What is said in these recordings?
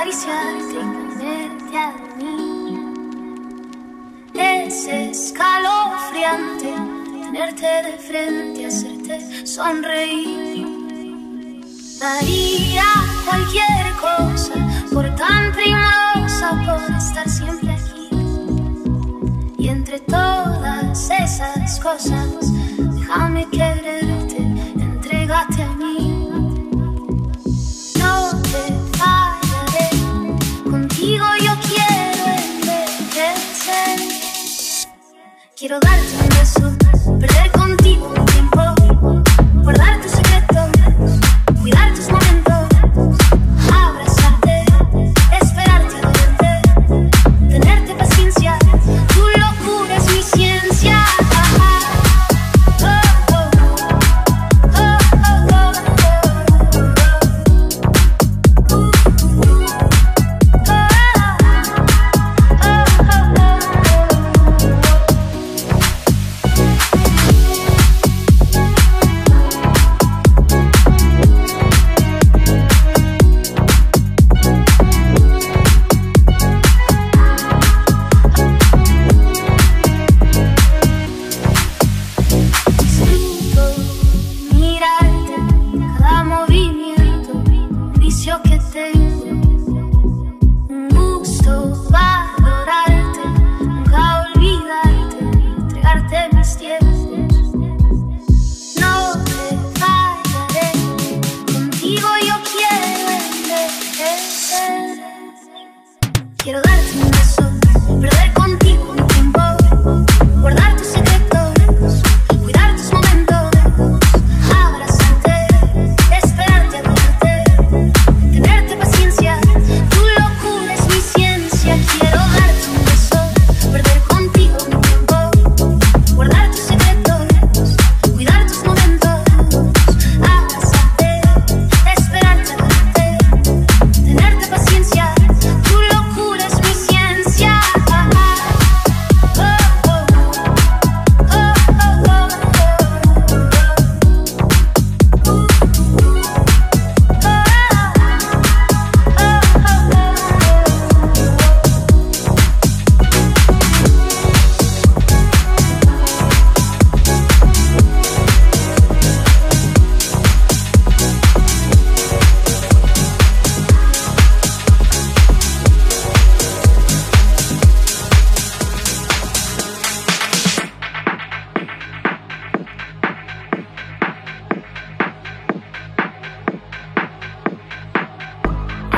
acariciarte y tenerte a mí. Es escalofriante tenerte de frente, hacerte sonreír. Daría cualquier cosa por tan primorosa, por estar siempre aquí. Y entre todas esas cosas, déjame querer. need a lot of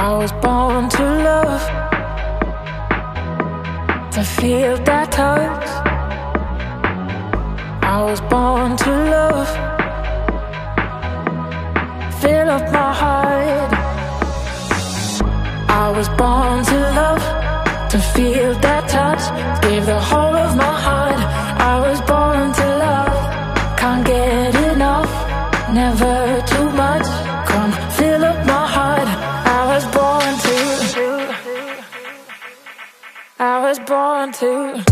I was born to love, to feel that touch. I was born to love, fill up my heart. I was born to love, to feel that touch, give the whole of my heart. too.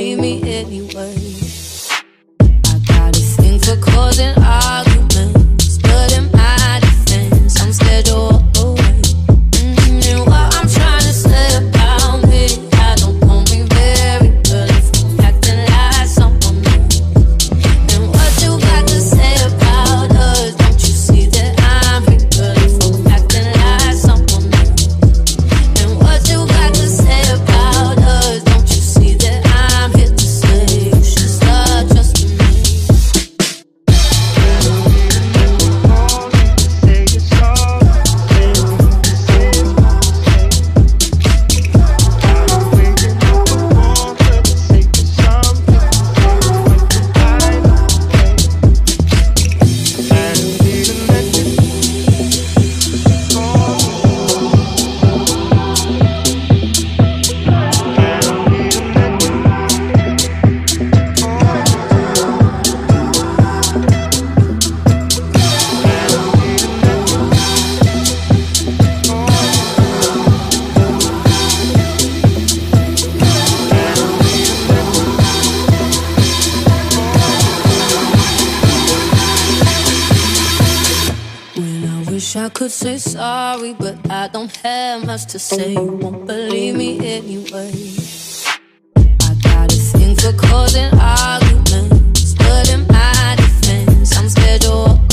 have much to say. You won't believe me anyway. I got a thing for causing arguments, but in my defense, I'm scheduled.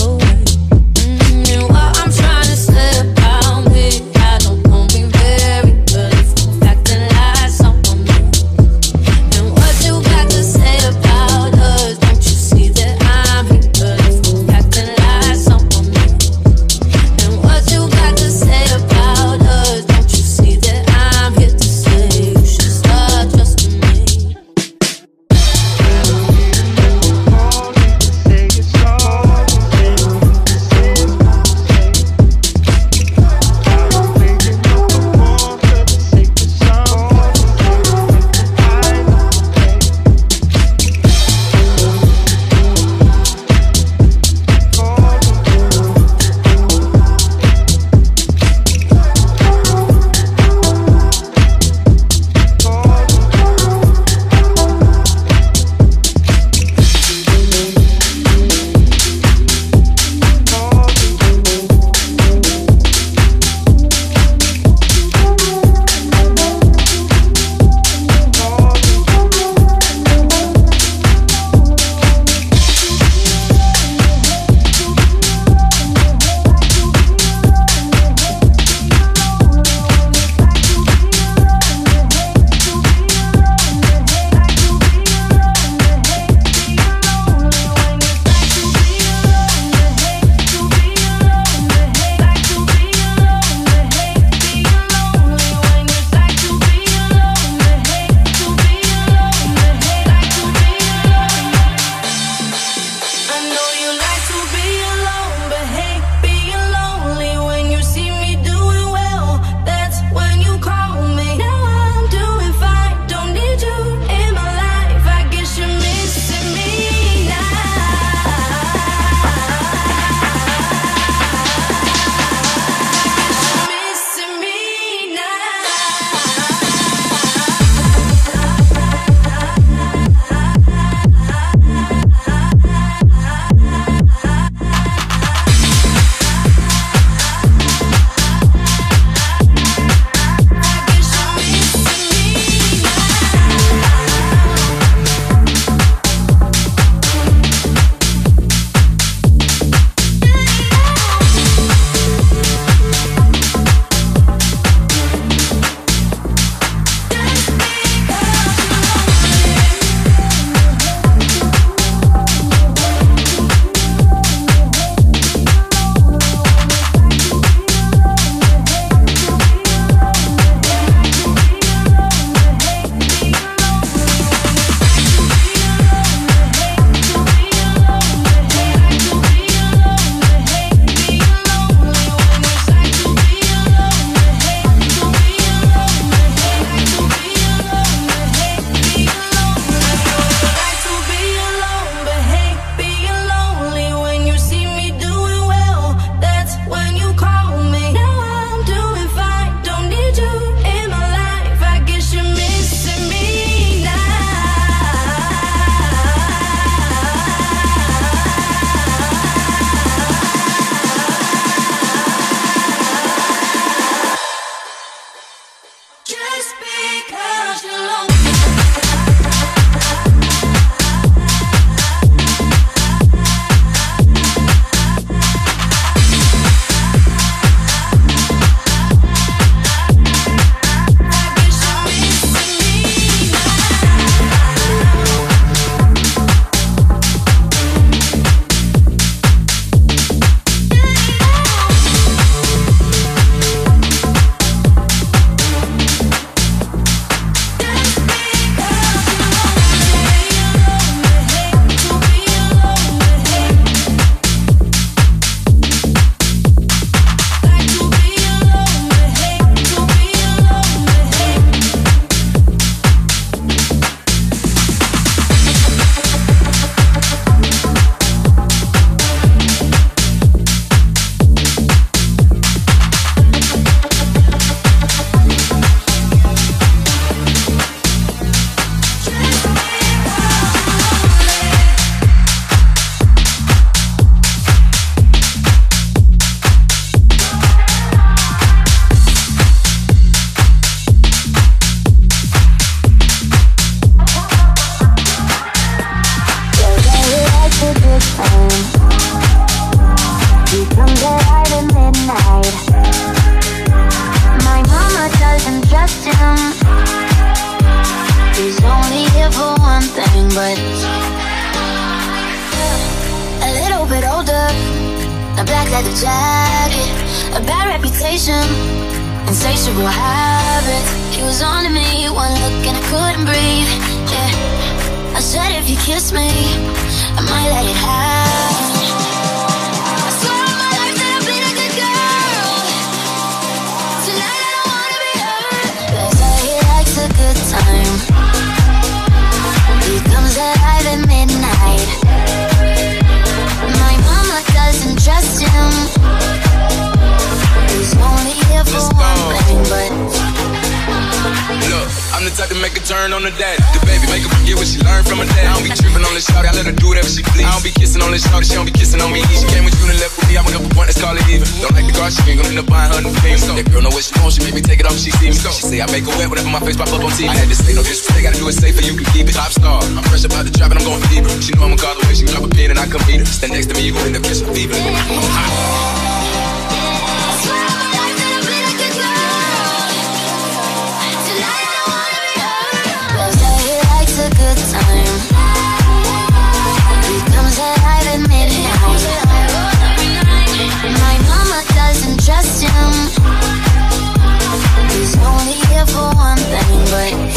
But.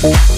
Oh.